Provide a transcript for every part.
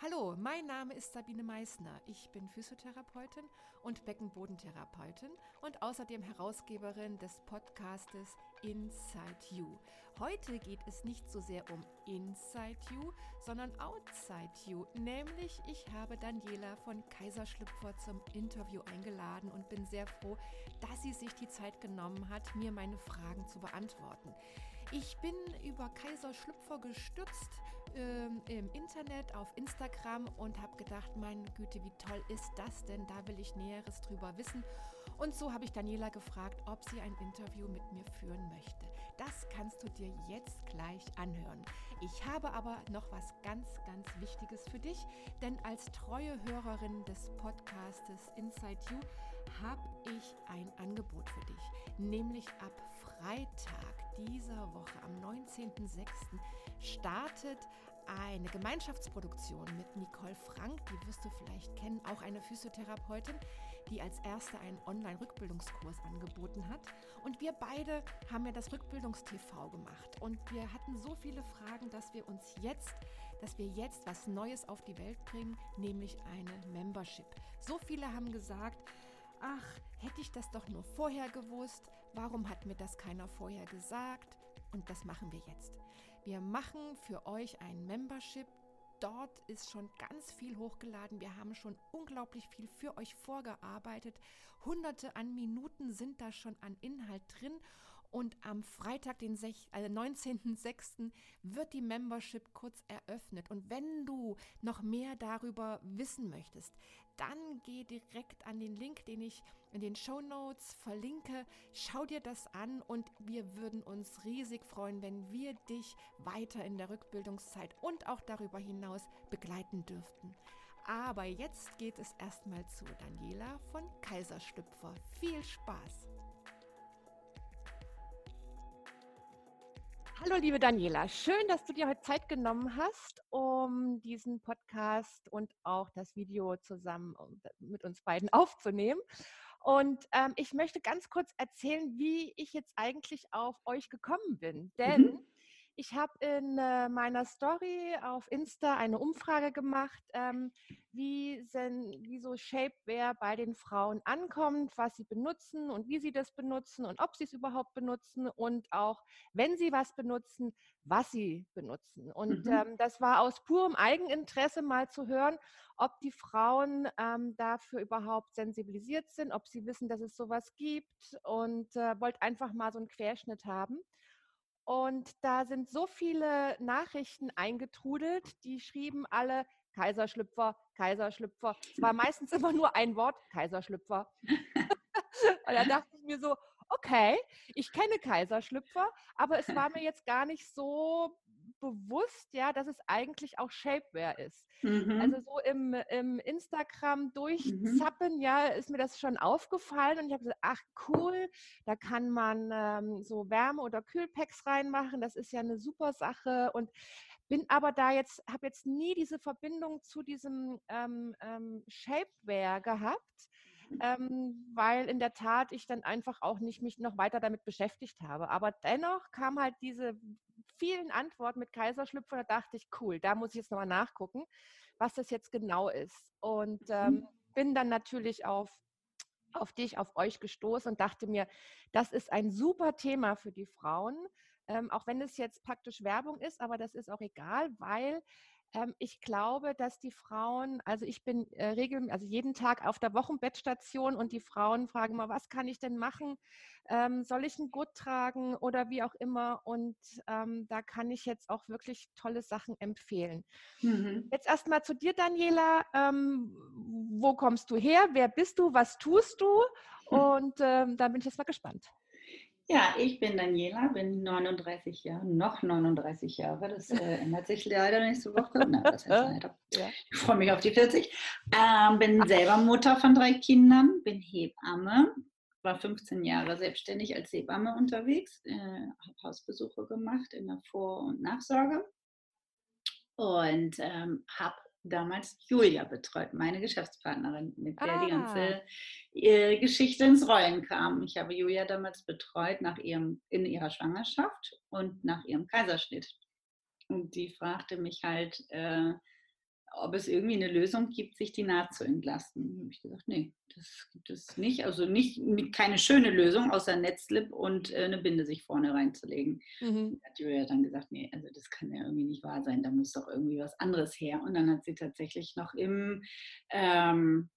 Hallo, mein Name ist Sabine Meissner. Ich bin Physiotherapeutin und Beckenbodentherapeutin und außerdem Herausgeberin des Podcastes Inside You. Heute geht es nicht so sehr um Inside You, sondern Outside You. Nämlich, ich habe Daniela von Kaiserschlüpfer zum Interview eingeladen und bin sehr froh, dass sie sich die Zeit genommen hat, mir meine Fragen zu beantworten. Ich bin über Kaiserschlüpfer gestützt ähm, im Internet, auf Instagram und habe gedacht, meine Güte, wie toll ist das denn? Da will ich Näheres drüber wissen. Und so habe ich Daniela gefragt, ob sie ein Interview mit mir führen möchte. Das kannst du dir jetzt gleich anhören. Ich habe aber noch was ganz, ganz Wichtiges für dich, denn als treue Hörerin des Podcastes Inside You habe ich ein Angebot für dich, nämlich ab Freitag dieser Woche, am 19.06., startet eine Gemeinschaftsproduktion mit Nicole Frank, die wirst du vielleicht kennen, auch eine Physiotherapeutin, die als erste einen Online-Rückbildungskurs angeboten hat. Und wir beide haben ja das Rückbildungstv gemacht. Und wir hatten so viele Fragen, dass wir uns jetzt, dass wir jetzt was Neues auf die Welt bringen, nämlich eine Membership. So viele haben gesagt, ach, hätte ich das doch nur vorher gewusst, warum hat mir das keiner vorher gesagt? Und das machen wir jetzt. Wir machen für euch ein Membership. Dort ist schon ganz viel hochgeladen. Wir haben schon unglaublich viel für euch vorgearbeitet. Hunderte an Minuten sind da schon an Inhalt drin. Und am Freitag, den also 19.06., wird die Membership kurz eröffnet. Und wenn du noch mehr darüber wissen möchtest, dann geh direkt an den Link, den ich in den Show Notes verlinke. Schau dir das an und wir würden uns riesig freuen, wenn wir dich weiter in der Rückbildungszeit und auch darüber hinaus begleiten dürften. Aber jetzt geht es erstmal zu Daniela von Kaiserstüpfer. Viel Spaß! Hallo, liebe Daniela. Schön, dass du dir heute Zeit genommen hast, um diesen Podcast und auch das Video zusammen mit uns beiden aufzunehmen. Und ähm, ich möchte ganz kurz erzählen, wie ich jetzt eigentlich auf euch gekommen bin. Denn mhm. Ich habe in äh, meiner Story auf Insta eine Umfrage gemacht, ähm, wie, sen, wie so Shapewear bei den Frauen ankommt, was sie benutzen und wie sie das benutzen und ob sie es überhaupt benutzen und auch, wenn sie was benutzen, was sie benutzen. Und mhm. ähm, das war aus purem Eigeninteresse mal zu hören, ob die Frauen ähm, dafür überhaupt sensibilisiert sind, ob sie wissen, dass es sowas gibt und äh, wollte einfach mal so einen Querschnitt haben. Und da sind so viele Nachrichten eingetrudelt, die schrieben alle Kaiserschlüpfer, Kaiserschlüpfer. Es war meistens immer nur ein Wort, Kaiserschlüpfer. Und da dachte ich mir so, okay, ich kenne Kaiserschlüpfer, aber es war mir jetzt gar nicht so bewusst, ja, dass es eigentlich auch Shapewear ist. Mhm. Also so im, im Instagram mhm. durchzappen, mhm. ja, ist mir das schon aufgefallen und ich habe gesagt, ach cool, da kann man ähm, so Wärme- oder Kühlpacks reinmachen, das ist ja eine super Sache und bin aber da jetzt, habe jetzt nie diese Verbindung zu diesem ähm, ähm, Shapewear gehabt. Mhm. Ähm, weil in der Tat ich dann einfach auch nicht mich noch weiter damit beschäftigt habe. Aber dennoch kam halt diese vielen Antworten mit Kaiserschlüpfer, da dachte ich, cool, da muss ich jetzt nochmal nachgucken, was das jetzt genau ist. Und ähm, mhm. bin dann natürlich auf auf dich, auf euch gestoßen und dachte mir, das ist ein super Thema für die Frauen, ähm, auch wenn es jetzt praktisch Werbung ist, aber das ist auch egal, weil ähm, ich glaube, dass die Frauen, also ich bin äh, regelmäßig, also jeden Tag auf der Wochenbettstation und die Frauen fragen mal, was kann ich denn machen? Ähm, soll ich ein Gurt tragen oder wie auch immer? Und ähm, da kann ich jetzt auch wirklich tolle Sachen empfehlen. Mhm. Jetzt erstmal zu dir, Daniela. Ähm, wo kommst du her? Wer bist du? Was tust du? Hm. Und ähm, da bin ich jetzt mal gespannt. Ja, ich bin Daniela, bin 39 Jahre, noch 39 Jahre. Das äh, ändert sich leider nächste Woche. Na, das heißt. Ja. Ich freue mich auf die 40. Ähm, bin selber Mutter von drei Kindern, bin Hebamme, war 15 Jahre selbstständig als Hebamme unterwegs, äh, habe Hausbesuche gemacht in der Vor- und Nachsorge und ähm, habe damals Julia betreut, meine Geschäftspartnerin, mit der ah. die ganze äh, Geschichte ins Rollen kam. Ich habe Julia damals betreut nach ihrem, in ihrer Schwangerschaft und nach ihrem Kaiserschnitt. Und die fragte mich halt, äh, ob es irgendwie eine Lösung gibt, sich die Naht zu entlasten. Da habe ich gesagt, nee, das gibt es nicht. Also nicht keine schöne Lösung, außer Netzlip und äh, eine Binde sich vorne reinzulegen. Mhm. Hat Julia dann gesagt, nee, also das kann ja irgendwie nicht wahr sein, da muss doch irgendwie was anderes her. Und dann hat sie tatsächlich noch im, ähm,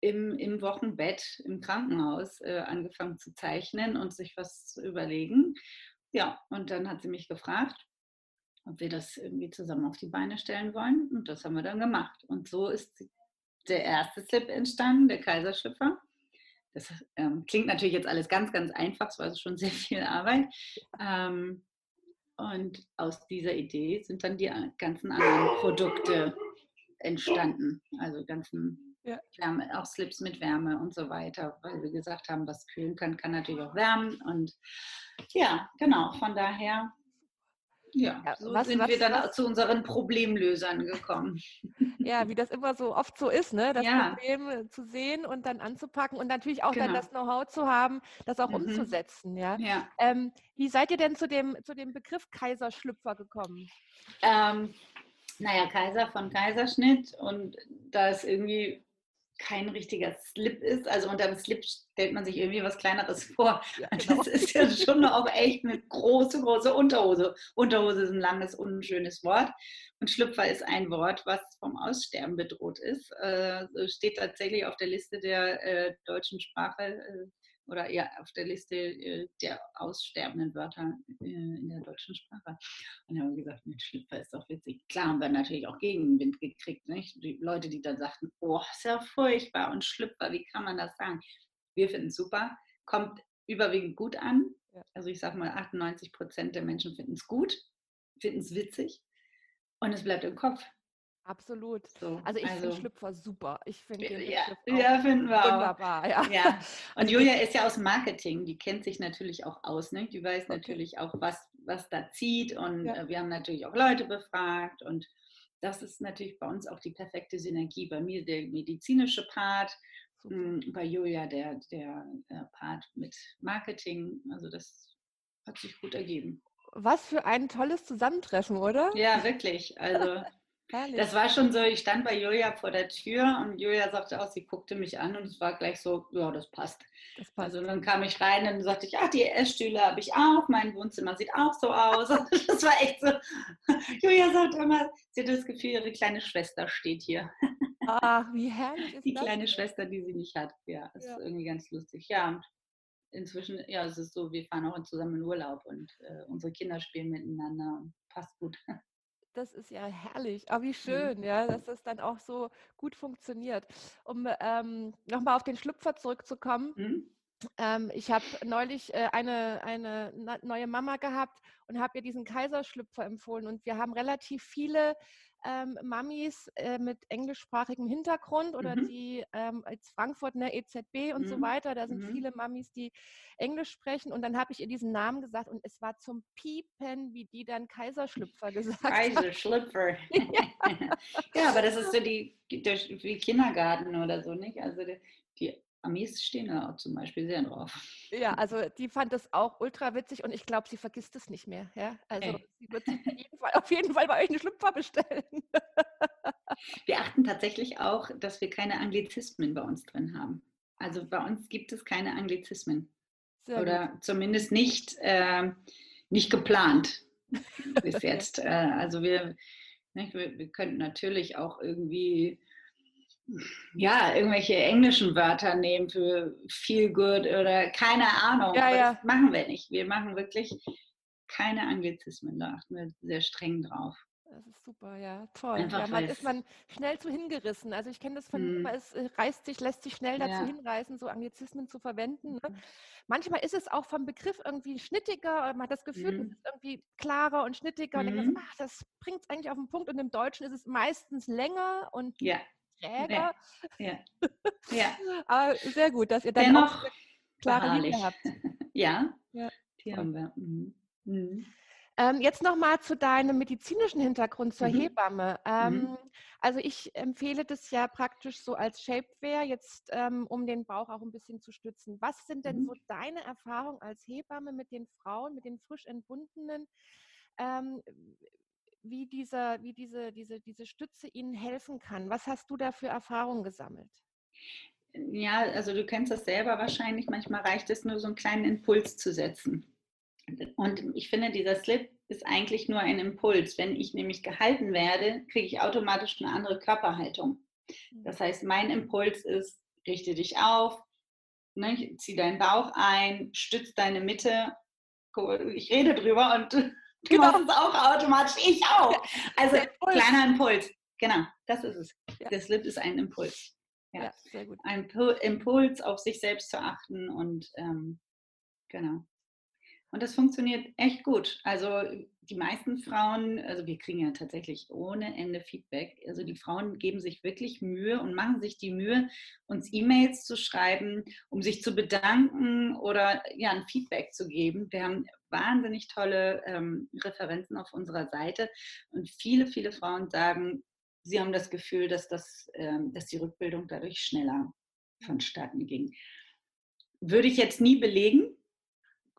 im, im Wochenbett im Krankenhaus äh, angefangen zu zeichnen und sich was zu überlegen. Ja, und dann hat sie mich gefragt, ob wir das irgendwie zusammen auf die Beine stellen wollen. Und das haben wir dann gemacht. Und so ist der erste Slip entstanden, der Kaiserschlüpfer. Das ähm, klingt natürlich jetzt alles ganz, ganz einfach, es war schon sehr viel Arbeit. Ähm, und aus dieser Idee sind dann die ganzen anderen Produkte entstanden. Also ganzen ja. Wärme, auch Slips mit Wärme und so weiter, weil wir gesagt haben, was kühlen kann, kann natürlich auch wärmen. Und ja, genau, von daher ja, so was, sind was, wir dann was? zu unseren Problemlösern gekommen. Ja, wie das immer so oft so ist, ne? das ja. Problem äh, zu sehen und dann anzupacken und natürlich auch genau. dann das Know-how zu haben, das auch mhm. umzusetzen. Ja? ja. Ähm, wie seid ihr denn zu dem, zu dem Begriff Kaiserschlüpfer gekommen? Ähm, naja, Kaiser von Kaiserschnitt und da ist irgendwie kein richtiger Slip ist. Also unter dem Slip stellt man sich irgendwie was Kleineres vor. Ja, genau. Das ist ja schon auch echt eine große, große Unterhose. Unterhose ist ein langes, unschönes Wort. Und Schlüpfer ist ein Wort, was vom Aussterben bedroht ist. Äh, steht tatsächlich auf der Liste der äh, deutschen Sprache. Äh, oder ja auf der Liste äh, der aussterbenden Wörter äh, in der deutschen Sprache. Und dann haben wir gesagt, mit Schlüpfer ist doch witzig. Klar haben wir natürlich auch Gegenwind gekriegt. Nicht? Die Leute, die dann sagten, oh, ist ja furchtbar und Schlüpfer, wie kann man das sagen? Wir finden es super, kommt überwiegend gut an. Also ich sage mal, 98 Prozent der Menschen finden es gut, finden es witzig und es bleibt im Kopf. Absolut. So, also ich also, finde Schlüpfer super. Ich finde den ja, ja, finden wir wunderbar. Ja. ja. Und also Julia ist ja aus Marketing, die kennt sich natürlich auch aus. Ne? Die weiß okay. natürlich auch, was, was da zieht. Und ja. Äh, wir haben natürlich auch Leute befragt. Und das ist natürlich bei uns auch die perfekte Synergie. Bei mir der medizinische Part, super. Hm, bei Julia der, der äh, Part mit Marketing. Also das hat sich gut ergeben. Was für ein tolles Zusammentreffen, oder? Ja, wirklich. Also Herrlich. Das war schon so, ich stand bei Julia vor der Tür und Julia sagte auch, sie guckte mich an und es war gleich so, ja, das passt. Das passt. Also dann kam ich rein und sagte ich, ach, die Essstühle habe ich auch, mein Wohnzimmer sieht auch so aus. Das war echt so. Julia sagt immer, sie hat das Gefühl, ihre kleine Schwester steht hier. Ach, wie herrlich ist Die das kleine? Schwester, die sie nicht hat. Ja, das ja. ist irgendwie ganz lustig. Ja, und inzwischen, ja, es ist so, wir fahren auch zusammen in Urlaub und äh, unsere Kinder spielen miteinander und passt gut. Das ist ja herrlich. Aber wie mhm. schön, ja, dass das dann auch so gut funktioniert. Um ähm, nochmal auf den Schlüpfer zurückzukommen. Mhm. Ähm, ich habe neulich äh, eine, eine neue Mama gehabt und habe ihr diesen Kaiserschlüpfer empfohlen. Und wir haben relativ viele ähm, Mamis äh, mit englischsprachigem Hintergrund oder mhm. die ähm, als Frankfurt, ne, EZB und mhm. so weiter, da sind mhm. viele Mamis, die Englisch sprechen und dann habe ich ihr diesen Namen gesagt und es war zum Piepen, wie die dann Kaiserschlüpfer gesagt hat. Kaiserschlüpfer. ja. ja, aber das ist so die, der, wie Kindergarten oder so, nicht? Also die, die Amis stehen da auch zum Beispiel sehr drauf. Ja, also die fand das auch ultra witzig und ich glaube, sie vergisst es nicht mehr. Ja? Also hey. sie wird auf jeden, Fall, auf jeden Fall bei euch einen Schlüpfer bestellen. Wir achten tatsächlich auch, dass wir keine Anglizismen bei uns drin haben. Also bei uns gibt es keine Anglizismen. Sehr Oder gut. zumindest nicht, äh, nicht geplant bis jetzt. Äh, also wir, ne, wir, wir könnten natürlich auch irgendwie ja, irgendwelche englischen Wörter nehmen für feel good oder keine Ahnung. Ja, ja. Das machen wir nicht. Wir machen wirklich keine Anglizismen, da achten wir sehr streng drauf. Das ist super, ja, toll. Einfach ja, man ist man schnell zu hingerissen. Also ich kenne das von, mm. es äh, reißt sich, lässt sich schnell dazu ja. hinreißen, so Anglizismen zu verwenden. Ne? Mhm. Manchmal ist es auch vom Begriff irgendwie schnittiger, man hat das Gefühl, mm. es ist irgendwie klarer und schnittiger mm. und denkt, mhm. ach, das bringt es eigentlich auf den Punkt. Und im Deutschen ist es meistens länger und ja. Träger. Ja. ja. Aber sehr gut, dass ihr dann Dennoch auch klare Linie habt. ja, ja, die haben wir. Mhm. Mhm. Ähm, jetzt nochmal zu deinem medizinischen Hintergrund zur mhm. Hebamme. Mhm. Ähm, mhm. Also ich empfehle das ja praktisch so als Shapewear, jetzt ähm, um den Bauch auch ein bisschen zu stützen. Was sind denn mhm. so deine Erfahrungen als Hebamme mit den Frauen, mit den frisch entbundenen? Ähm, wie, dieser, wie diese, diese, diese Stütze ihnen helfen kann. Was hast du da für Erfahrungen gesammelt? Ja, also du kennst das selber wahrscheinlich. Manchmal reicht es nur, so einen kleinen Impuls zu setzen. Und ich finde, dieser Slip ist eigentlich nur ein Impuls. Wenn ich nämlich gehalten werde, kriege ich automatisch eine andere Körperhaltung. Mhm. Das heißt, mein Impuls ist, richte dich auf, ne, zieh deinen Bauch ein, stütz deine Mitte. Ich rede drüber und du genau. machst es auch automatisch. Ich auch. Also kleiner Impuls. Genau, das ist es. Ja. Der Slip ist ein Impuls. Ja, ja sehr gut. Ein Impuls, auf sich selbst zu achten und ähm, genau. Und das funktioniert echt gut. Also die meisten Frauen, also wir kriegen ja tatsächlich ohne Ende Feedback. Also die Frauen geben sich wirklich Mühe und machen sich die Mühe, uns E-Mails zu schreiben, um sich zu bedanken oder ja ein Feedback zu geben. Wir haben wahnsinnig tolle ähm, Referenzen auf unserer Seite und viele, viele Frauen sagen, sie haben das Gefühl, dass, das, ähm, dass die Rückbildung dadurch schneller vonstatten ging. Würde ich jetzt nie belegen,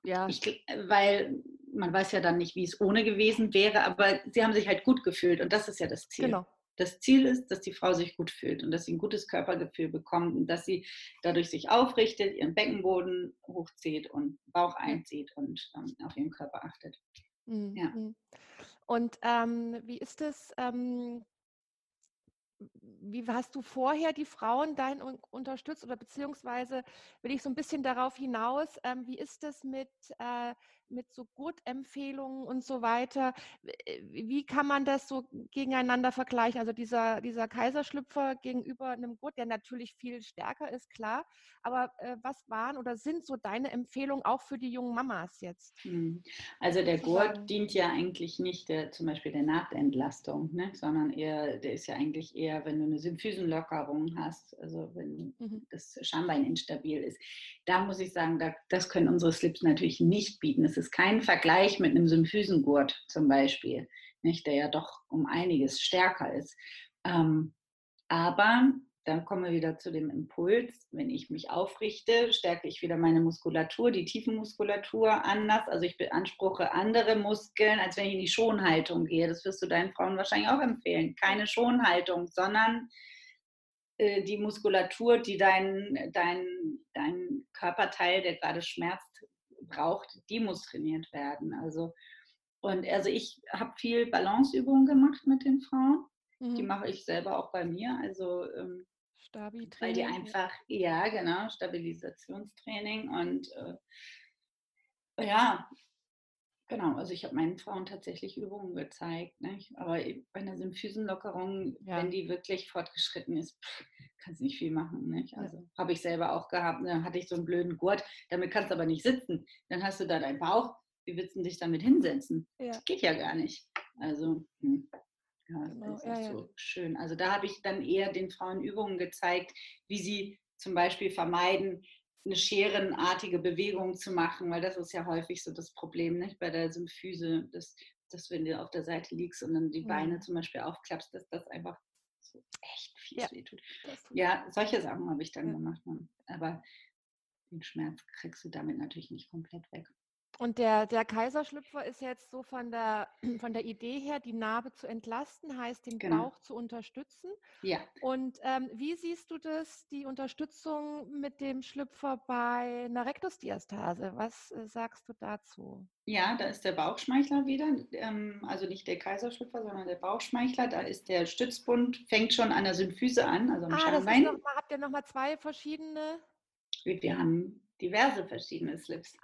ja. Ich, weil man weiß ja dann nicht, wie es ohne gewesen wäre, aber sie haben sich halt gut gefühlt und das ist ja das Ziel. Genau. Das Ziel ist, dass die Frau sich gut fühlt und dass sie ein gutes Körpergefühl bekommt und dass sie dadurch sich aufrichtet, ihren Beckenboden hochzieht und Bauch einzieht und ähm, auf ihren Körper achtet. Mhm. Ja. Und ähm, wie ist es? Ähm, wie hast du vorher die Frauen dahin unterstützt oder beziehungsweise will ich so ein bisschen darauf hinaus, ähm, wie ist es mit, äh, mit so Gurtempfehlungen und so weiter? Äh, wie kann man das so gegeneinander vergleichen? Also dieser, dieser Kaiserschlüpfer gegenüber einem Gurt, der natürlich viel stärker ist, klar. Aber äh, was waren oder sind so deine Empfehlungen auch für die jungen Mamas jetzt? Hm. Also der Gurt dient ja eigentlich nicht der, zum Beispiel der Nahtentlastung, ne? sondern eher, der ist ja eigentlich eher, wenn du eine Symphysenlockerung hast, also wenn mhm. das Schambein instabil ist. Da muss ich sagen, da, das können unsere Slips natürlich nicht bieten. Es ist kein Vergleich mit einem Symphysengurt zum Beispiel, nicht, der ja doch um einiges stärker ist. Ähm, aber dann kommen wir wieder zu dem Impuls. Wenn ich mich aufrichte, stärke ich wieder meine Muskulatur, die Tiefenmuskulatur anders. Also ich beanspruche andere Muskeln, als wenn ich in die Schonhaltung gehe. Das wirst du deinen Frauen wahrscheinlich auch empfehlen. Keine Schonhaltung, sondern äh, die Muskulatur, die dein, dein, dein Körperteil, der gerade schmerzt, braucht, die muss trainiert werden. Also, und also ich habe viel Balanceübungen gemacht mit den Frauen. Mhm. Die mache ich selber auch bei mir. Also ähm, weil die einfach, ja genau, Stabilisationstraining und äh, ja, genau, also ich habe meinen Frauen tatsächlich Übungen gezeigt, nicht? aber bei einer Symphysenlockerung, ja. wenn die wirklich fortgeschritten ist, kannst du nicht viel machen. Nicht? Also ja. habe ich selber auch gehabt, dann hatte ich so einen blöden Gurt, damit kannst du aber nicht sitzen. Dann hast du da deinen Bauch, wie willst du dich damit hinsetzen? Ja. Das geht ja gar nicht. Also, hm. Ja, genau. das ist ja, so schön. Also da habe ich dann eher den Frauen Übungen gezeigt, wie sie zum Beispiel vermeiden, eine scherenartige Bewegung zu machen, weil das ist ja häufig so das Problem nicht? bei der Symphyse, dass, dass wenn du auf der Seite liegst und dann die mhm. Beine zum Beispiel aufklappst, dass das einfach so echt viel ja, wehtut. Ja, solche Sachen habe ich dann ja. gemacht. Aber den Schmerz kriegst du damit natürlich nicht komplett weg. Und der, der Kaiserschlüpfer ist jetzt so von der, von der Idee her, die Narbe zu entlasten, heißt den genau. Bauch zu unterstützen. Ja. Und ähm, wie siehst du das, die Unterstützung mit dem Schlüpfer bei einer Rektusdiastase? Was äh, sagst du dazu? Ja, da ist der Bauchschmeichler wieder, ähm, also nicht der Kaiserschlüpfer, sondern der Bauchschmeichler. Da ist der Stützbund, fängt schon an der Symphyse an, also am ah, Schambein. Das ist noch mal, habt ihr nochmal zwei verschiedene? Wir haben diverse verschiedene Slips.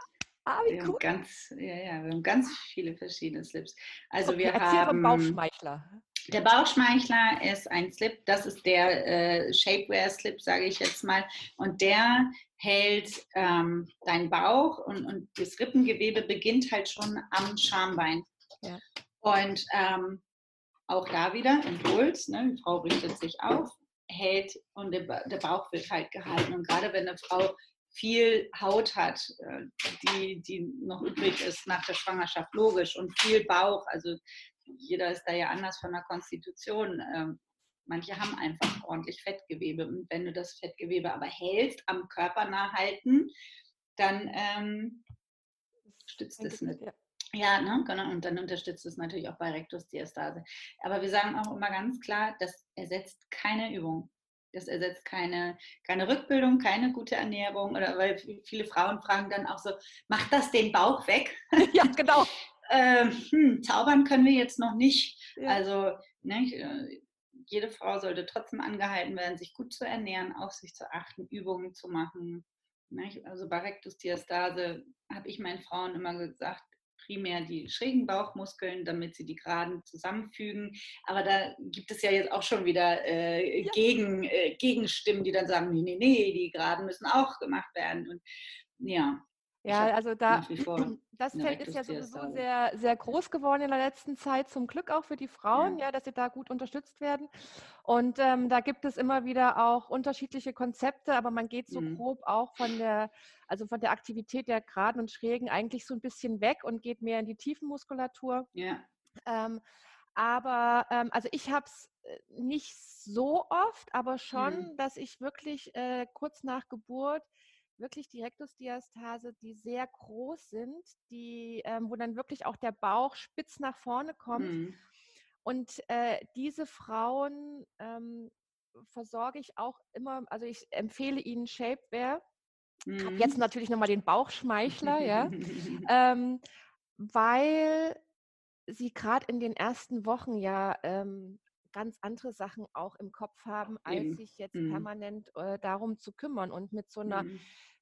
Ah, wie wir cool. Haben ganz, ja, ja, wir haben ganz viele verschiedene Slips. Also okay, wir haben Bauchschmeichler. Der Bauchschmeichler ist ein Slip, das ist der äh, Shapewear-Slip, sage ich jetzt mal. Und der hält ähm, deinen Bauch und, und das Rippengewebe beginnt halt schon am Schambein. Ja. Und ähm, auch da wieder Impuls, ne? die Frau richtet sich auf, hält und der, der Bauch wird halt gehalten. Und gerade wenn eine Frau viel Haut hat, äh, die, die noch übrig ist nach der Schwangerschaft, logisch, und viel Bauch. Also jeder ist da ja anders von der Konstitution. Ähm, manche haben einfach ordentlich Fettgewebe. Und wenn du das Fettgewebe aber hältst, am Körper nah halten, dann ähm, stützt es nicht. Ja, ne, genau. Und dann unterstützt es natürlich auch bei Rektusdiastase. Aber wir sagen auch immer ganz klar, das ersetzt keine Übung. Das ersetzt keine, keine Rückbildung, keine gute Ernährung. Oder weil viele Frauen fragen dann auch so, macht das den Bauch weg? Ja, genau. ähm, hm, zaubern können wir jetzt noch nicht. Ja. Also ne, jede Frau sollte trotzdem angehalten werden, sich gut zu ernähren, auf sich zu achten, Übungen zu machen. Ne? Also bei Rektusdiastase habe ich meinen Frauen immer gesagt, primär die schrägen Bauchmuskeln, damit sie die geraden zusammenfügen. Aber da gibt es ja jetzt auch schon wieder äh, ja. Gegen, äh, Gegenstimmen, die dann sagen, nee, nee, nee, die geraden müssen auch gemacht werden. Und ja. Ja, also da, das Feld ist ja sowieso sehr, sehr groß geworden in der letzten Zeit, zum Glück auch für die Frauen, ja, ja dass sie da gut unterstützt werden. Und ähm, da gibt es immer wieder auch unterschiedliche Konzepte, aber man geht so mhm. grob auch von der, also von der Aktivität der Geraden und Schrägen eigentlich so ein bisschen weg und geht mehr in die Tiefenmuskulatur. Ja. Ähm, aber ähm, also ich habe es äh, nicht so oft, aber schon, mhm. dass ich wirklich äh, kurz nach Geburt wirklich die Rektusdiastase, die sehr groß sind, die, ähm, wo dann wirklich auch der Bauch spitz nach vorne kommt. Mhm. Und äh, diese Frauen ähm, versorge ich auch immer, also ich empfehle ihnen Shapewear. Mhm. Habe jetzt natürlich nochmal den Bauchschmeichler, ja, ähm, weil sie gerade in den ersten Wochen ja ähm, ganz andere Sachen auch im Kopf haben, als Eben. sich jetzt mhm. permanent äh, darum zu kümmern. Und mit so einer mhm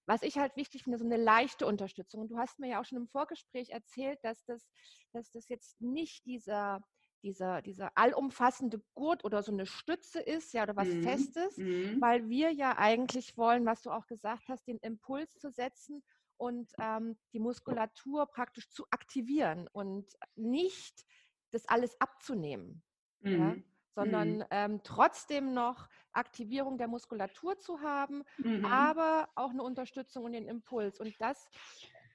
was ich halt wichtig finde, so eine leichte Unterstützung. Und du hast mir ja auch schon im Vorgespräch erzählt, dass das, dass das jetzt nicht dieser, dieser, dieser allumfassende Gurt oder so eine Stütze ist, ja, oder was mhm. Festes, mhm. weil wir ja eigentlich wollen, was du auch gesagt hast, den Impuls zu setzen und ähm, die Muskulatur praktisch zu aktivieren und nicht das alles abzunehmen. Mhm. Ja? sondern mhm. ähm, trotzdem noch Aktivierung der Muskulatur zu haben, mhm. aber auch eine Unterstützung und den Impuls. Und das,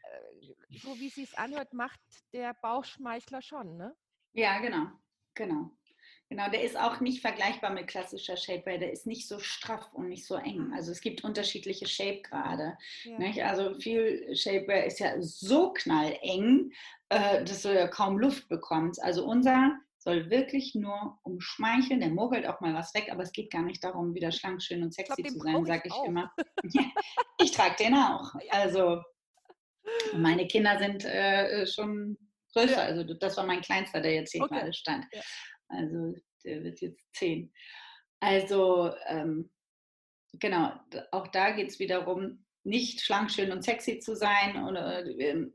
äh, so wie es sich anhört, macht der Bauchschmeichler schon, ne? Ja, genau, genau. Genau, der ist auch nicht vergleichbar mit klassischer Shapewear. Der ist nicht so straff und nicht so eng. Also es gibt unterschiedliche Shapegrade. Ja. Also viel Shapewear ist ja so knalleng, äh, dass du ja kaum Luft bekommst. Also unser soll wirklich nur umschmeicheln. Der mogelt auch mal was weg, aber es geht gar nicht darum, wieder schlank, schön und sexy glaub, zu sein, sage ich auch. immer. ich trage den auch. Also meine Kinder sind äh, schon größer. Ja. Also das war mein Kleinster, der jetzt hier okay. gerade stand. Ja. Also der wird jetzt zehn. Also ähm, genau, auch da geht es wiederum, nicht schlank, schön und sexy zu sein oder ähm,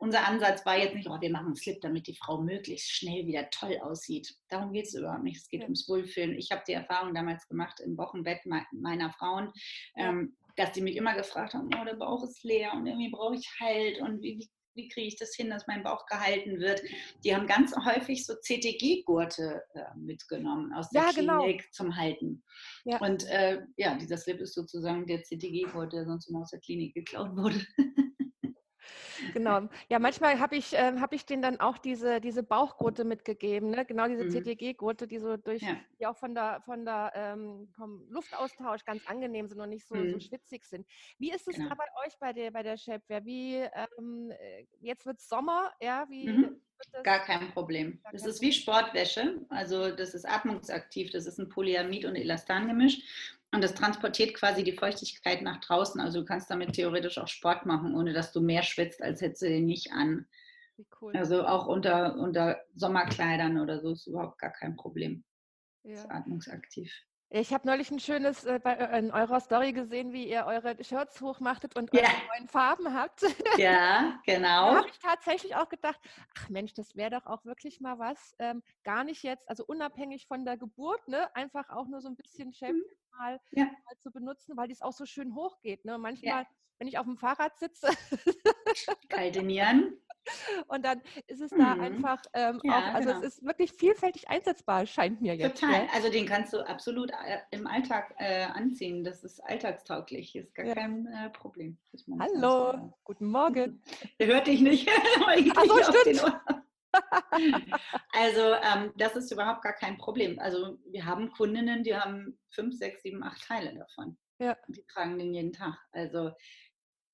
unser Ansatz war jetzt nicht, oh, wir machen einen Slip, damit die Frau möglichst schnell wieder toll aussieht. Darum geht es überhaupt nicht. Es geht ja. ums Wohlfühlen. Ich habe die Erfahrung damals gemacht im Wochenbett meiner Frauen, ja. ähm, dass die mich immer gefragt haben, oh, der Bauch ist leer und irgendwie brauche ich Halt und wie, wie, kriege ich das hin, dass mein Bauch gehalten wird. Die haben ganz häufig so CTG-Gurte äh, mitgenommen aus der ja, genau. Klinik genau. zum Halten. Ja. Und äh, ja, dieser Slip ist sozusagen der CTG-Gurt, der sonst immer aus der Klinik geklaut wurde. Genau. Ja, manchmal habe ich, äh, hab ich denen dann auch diese, diese Bauchgurte mitgegeben, ne? genau diese mhm. CTG-Gurte, die so durch, ja. die auch von der, von der ähm, vom Luftaustausch ganz angenehm sind und nicht so, mhm. so schwitzig sind. Wie ist es genau. da bei euch bei der, bei der Shapewear? Wie, ähm, äh, jetzt wird es Sommer, ja, wie, mhm. Gar kein Problem. das ist wie Sportwäsche. Also das ist atmungsaktiv. Das ist ein Polyamid- und Elastan-Gemisch. Und das transportiert quasi die Feuchtigkeit nach draußen. Also du kannst damit theoretisch auch Sport machen, ohne dass du mehr schwitzt, als hättest du den nicht an. Cool. Also auch unter, unter Sommerkleidern oder so ist überhaupt gar kein Problem. Ja. Das ist atmungsaktiv. Ich habe neulich ein schönes äh, bei, äh, in eurer Story gesehen, wie ihr eure Shirts hochmachtet und ja. eure neuen Farben habt. Ja, genau. da habe ich tatsächlich auch gedacht, ach Mensch, das wäre doch auch wirklich mal was. Ähm, gar nicht jetzt, also unabhängig von der Geburt, ne? einfach auch nur so ein bisschen Shape mhm. mal, ja. mal, zu benutzen, weil dies auch so schön hochgeht. Ne? Manchmal, ja. wenn ich auf dem Fahrrad sitze. Kalte Nieren. Und dann ist es da mhm. einfach ähm, ja, auch, also genau. es ist wirklich vielfältig einsetzbar, scheint mir jetzt. Total, ja? also den kannst du absolut äh, im Alltag äh, anziehen. Das ist alltagstauglich, ist gar ja. kein äh, Problem. Hallo, sagen. guten Morgen. Der hört dich nicht. Ach so, stimmt. also ähm, das ist überhaupt gar kein Problem. Also wir haben Kundinnen, die haben fünf, sechs, sieben, acht Teile davon. Ja. Die tragen den jeden Tag. Also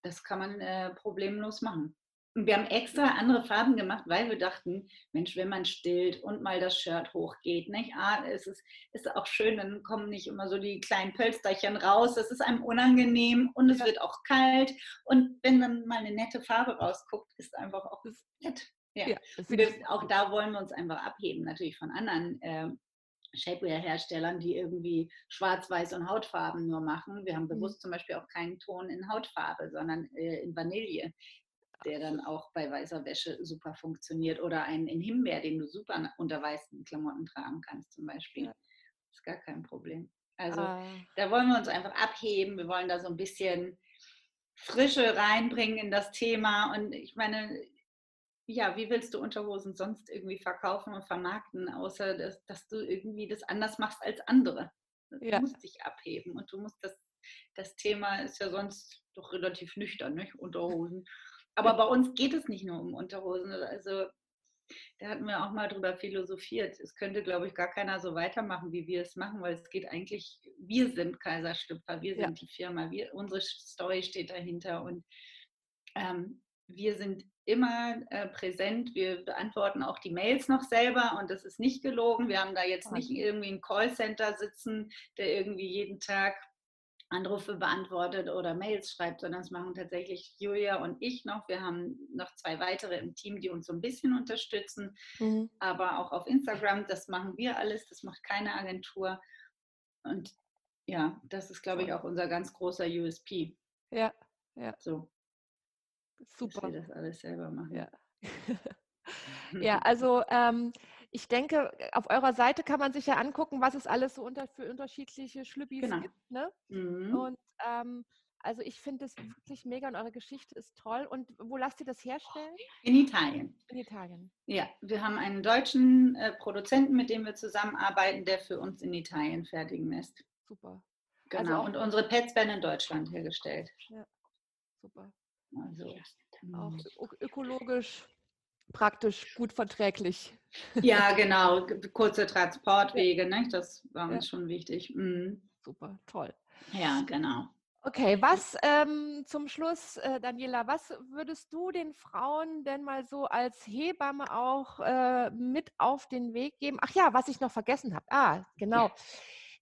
das kann man äh, problemlos machen. Wir haben extra andere Farben gemacht, weil wir dachten, Mensch, wenn man stillt und mal das Shirt hochgeht, nicht? Ah, es ist, ist auch schön, dann kommen nicht immer so die kleinen Pölsterchen raus. Das ist einem unangenehm und es ja. wird auch kalt. Und wenn dann mal eine nette Farbe rausguckt, ist einfach auch nett. Ja. ja wir, auch da wollen wir uns einfach abheben, natürlich von anderen äh, Shapewear-Herstellern, die irgendwie schwarz-weiß und Hautfarben nur machen. Wir haben mhm. bewusst zum Beispiel auch keinen Ton in Hautfarbe, sondern äh, in Vanille der dann auch bei weißer Wäsche super funktioniert. Oder einen in Himbeer, den du super unter weißen Klamotten tragen kannst zum Beispiel. Ja. Ist gar kein Problem. Also ah. da wollen wir uns einfach abheben. Wir wollen da so ein bisschen Frische reinbringen in das Thema. Und ich meine, ja, wie willst du Unterhosen sonst irgendwie verkaufen und vermarkten, außer dass, dass du irgendwie das anders machst als andere? Du ja. musst dich abheben und du musst das, das Thema ist ja sonst doch relativ nüchtern, nicht? Unterhosen. Aber bei uns geht es nicht nur um Unterhosen. Also da hatten wir auch mal drüber philosophiert. Es könnte, glaube ich, gar keiner so weitermachen, wie wir es machen, weil es geht eigentlich, wir sind Kaiserstüpfer, wir sind ja. die Firma, wir, unsere Story steht dahinter und ähm, wir sind immer äh, präsent. Wir beantworten auch die Mails noch selber und das ist nicht gelogen. Wir haben da jetzt nicht irgendwie ein Callcenter sitzen, der irgendwie jeden Tag Anrufe beantwortet oder Mails schreibt, sondern das machen tatsächlich Julia und ich noch. Wir haben noch zwei weitere im Team, die uns so ein bisschen unterstützen, mhm. aber auch auf Instagram, das machen wir alles, das macht keine Agentur. Und ja, das ist, glaube ich, auch unser ganz großer USP. Ja, ja. So. Super. Dass wir das alles selber machen. Ja. ja, also ähm, ich denke, auf eurer Seite kann man sich ja angucken, was es alles so unter, für unterschiedliche Schlüppis genau. gibt. Ne? Mhm. Und ähm, also ich finde es wirklich mega und eure Geschichte ist toll. Und wo lasst ihr das herstellen? In Italien. In Italien. Ja, wir haben einen deutschen äh, Produzenten, mit dem wir zusammenarbeiten, der für uns in Italien fertigen lässt. Super. Genau. Also und unsere Pets werden in Deutschland hergestellt. Ja, super. Also, auch ökologisch praktisch gut verträglich. Ja, genau. Kurze Transportwege, ne? das war uns ja. schon wichtig. Mhm. Super, toll. Ja, genau. Okay, was ähm, zum Schluss, äh, Daniela, was würdest du den Frauen denn mal so als Hebamme auch äh, mit auf den Weg geben? Ach ja, was ich noch vergessen habe. Ah, genau. Ja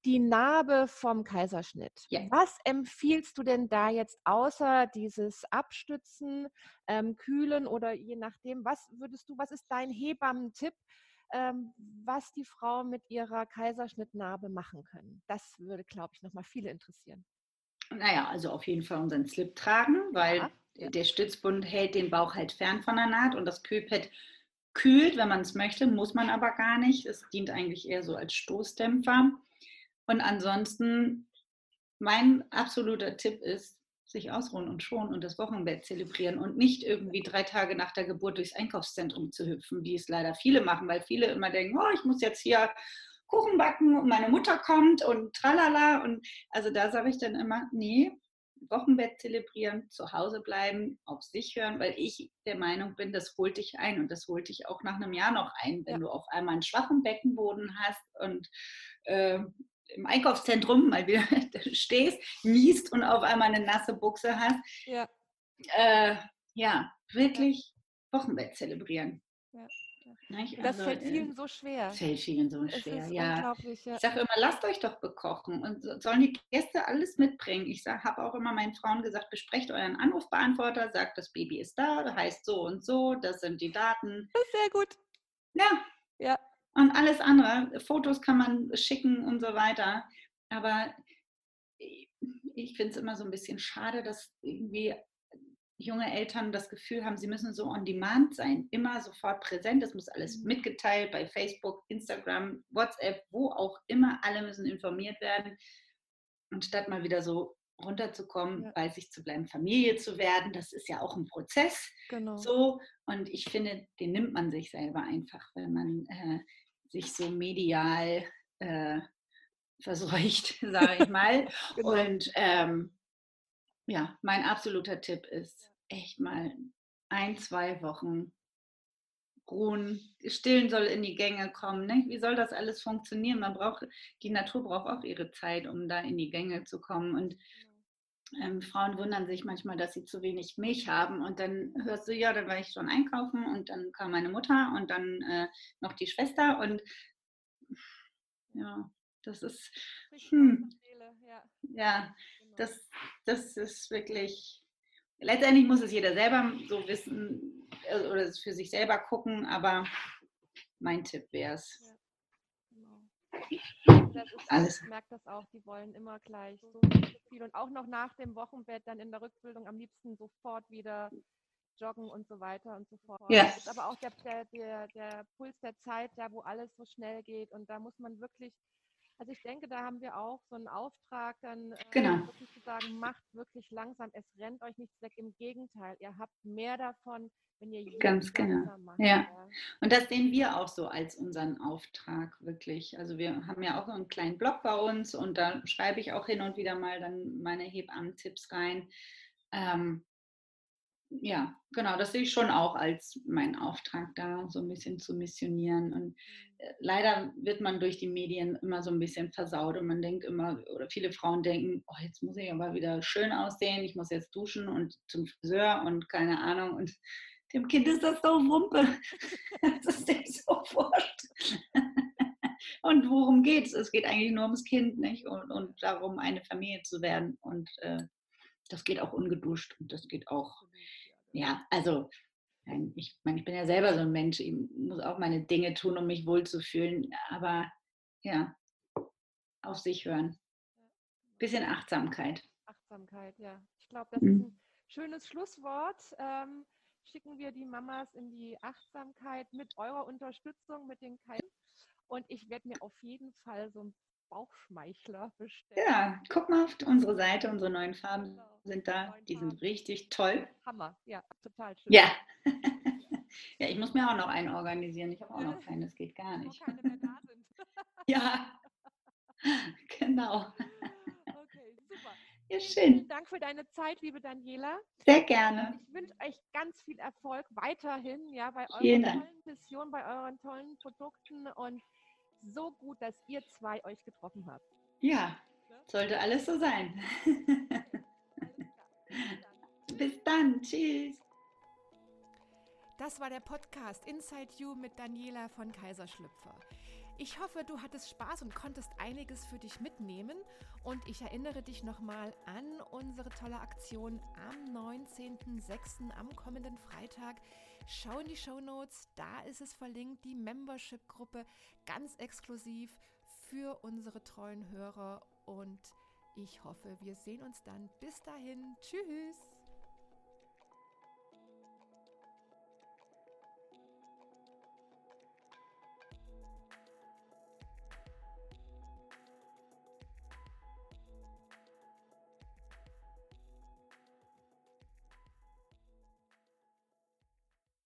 die Narbe vom Kaiserschnitt. Ja. Was empfiehlst du denn da jetzt außer dieses Abstützen, ähm, Kühlen oder je nachdem, was würdest du, was ist dein Hebammentipp, ähm, was die Frau mit ihrer Kaiserschnittnarbe machen können? Das würde, glaube ich, nochmal viele interessieren. Naja, also auf jeden Fall unseren Slip tragen, weil ja, ja. der Stützbund hält den Bauch halt fern von der Naht und das Kühlpad kühlt, wenn man es möchte, muss man aber gar nicht. Es dient eigentlich eher so als Stoßdämpfer. Und ansonsten, mein absoluter Tipp ist, sich ausruhen und schonen und das Wochenbett zelebrieren und nicht irgendwie drei Tage nach der Geburt durchs Einkaufszentrum zu hüpfen, wie es leider viele machen, weil viele immer denken, oh, ich muss jetzt hier Kuchen backen und meine Mutter kommt und tralala. Und also da sage ich dann immer, nee, Wochenbett zelebrieren, zu Hause bleiben, auf sich hören, weil ich der Meinung bin, das holt dich ein und das holt dich auch nach einem Jahr noch ein, wenn ja. du auf einmal einen schwachen Beckenboden hast und äh, im Einkaufszentrum mal wieder stehst, niest und auf einmal eine nasse Buchse hast. Ja, äh, ja wirklich Wochenbett zelebrieren. Ja. Das also, fällt äh, vielen so schwer. Fällt vielen so schwer, ja. ja. Ich sage immer, lasst euch doch bekochen und sollen die Gäste alles mitbringen. Ich habe auch immer meinen Frauen gesagt, besprecht euren Anrufbeantworter, sagt, das Baby ist da, heißt so und so, das sind die Daten. Das ist sehr gut. Ja. Ja. Und alles andere, Fotos kann man schicken und so weiter. Aber ich finde es immer so ein bisschen schade, dass irgendwie junge Eltern das Gefühl haben, sie müssen so on demand sein, immer sofort präsent. Es muss alles mhm. mitgeteilt bei Facebook, Instagram, WhatsApp, wo auch immer. Alle müssen informiert werden. Anstatt mal wieder so runterzukommen, ja. bei sich zu bleiben, Familie zu werden, das ist ja auch ein Prozess. Genau. So und ich finde, den nimmt man sich selber einfach, wenn man äh, sich so medial äh, verseucht, sage ich mal. genau. Und ähm, ja, mein absoluter Tipp ist echt mal ein, zwei Wochen ruhen. Stillen soll in die Gänge kommen. Ne? Wie soll das alles funktionieren? Man braucht, die Natur braucht auch ihre Zeit, um da in die Gänge zu kommen. Und ähm, Frauen wundern sich manchmal, dass sie zu wenig Milch haben. Und dann hörst du, ja, dann war ich schon einkaufen und dann kam meine Mutter und dann äh, noch die Schwester. Und ja, das ist. Hm, ja, genau. das, das ist wirklich. Letztendlich muss es jeder selber so wissen äh, oder es für sich selber gucken, aber mein Tipp wäre es. Ja. Genau. Alles. Ich merke das auch, die wollen immer gleich so viel und auch noch nach dem Wochenbett dann in der Rückbildung am liebsten sofort wieder joggen und so weiter und so fort. Ja. Das ist aber auch der, der, der, Puls der Zeit, ja, wo alles so schnell geht und da muss man wirklich also ich denke, da haben wir auch so einen Auftrag, dann äh, genau. wirklich zu sagen, macht wirklich langsam, es rennt euch nichts weg. Im Gegenteil, ihr habt mehr davon, wenn ihr Ganz genau. Macht, ja. ja. Und das sehen wir auch so als unseren Auftrag wirklich. Also wir haben ja auch einen kleinen Blog bei uns und da schreibe ich auch hin und wieder mal dann meine Hebammen-Tipps rein. Ähm, ja, genau, das sehe ich schon auch als meinen Auftrag da, so ein bisschen zu missionieren. Und mhm. äh, leider wird man durch die Medien immer so ein bisschen versaut und man denkt immer, oder viele Frauen denken, oh, jetzt muss ich aber wieder schön aussehen, ich muss jetzt duschen und zum Friseur und keine Ahnung. Und dem Kind ist das so Wumpe. das ist dem so wurscht. und worum geht es? Es geht eigentlich nur ums Kind, nicht? Und, und darum, eine Familie zu werden. Und äh, das geht auch ungeduscht und das geht auch ja, also ich meine, ich bin ja selber so ein Mensch, ich muss auch meine Dinge tun, um mich wohlzufühlen, aber ja, auf sich hören. Bisschen Achtsamkeit. Achtsamkeit, ja. Ich glaube, das mhm. ist ein schönes Schlusswort. Ähm, schicken wir die Mamas in die Achtsamkeit mit eurer Unterstützung, mit den Keimen. Und ich werde mir auf jeden Fall so ein Bauchschmeichler bestellen. Ja, guck mal auf unsere Seite, unsere neuen Farben genau. Sind da, die sind richtig toll. Hammer, ja, total schön. Ja. ja, ich muss mir auch noch einen organisieren. Ich habe auch noch keinen, das geht gar nicht. keine mehr da sind. ja, genau. Okay, super. Ja, schön. Vielen Dank für deine Zeit, liebe Daniela. Sehr gerne. Ich wünsche euch ganz viel Erfolg weiterhin ja, bei euren tollen Missionen, bei euren tollen Produkten und so gut, dass ihr zwei euch getroffen habt. Ja, sollte alles so sein. Bis dann. Tschüss. Das war der Podcast Inside You mit Daniela von Kaiserschlüpfer. Ich hoffe, du hattest Spaß und konntest einiges für dich mitnehmen. Und ich erinnere dich nochmal an unsere tolle Aktion am 19.06. am kommenden Freitag. Schau in die Show Notes, da ist es verlinkt, die Membership-Gruppe ganz exklusiv für unsere treuen Hörer. Und ich hoffe, wir sehen uns dann. Bis dahin. Tschüss.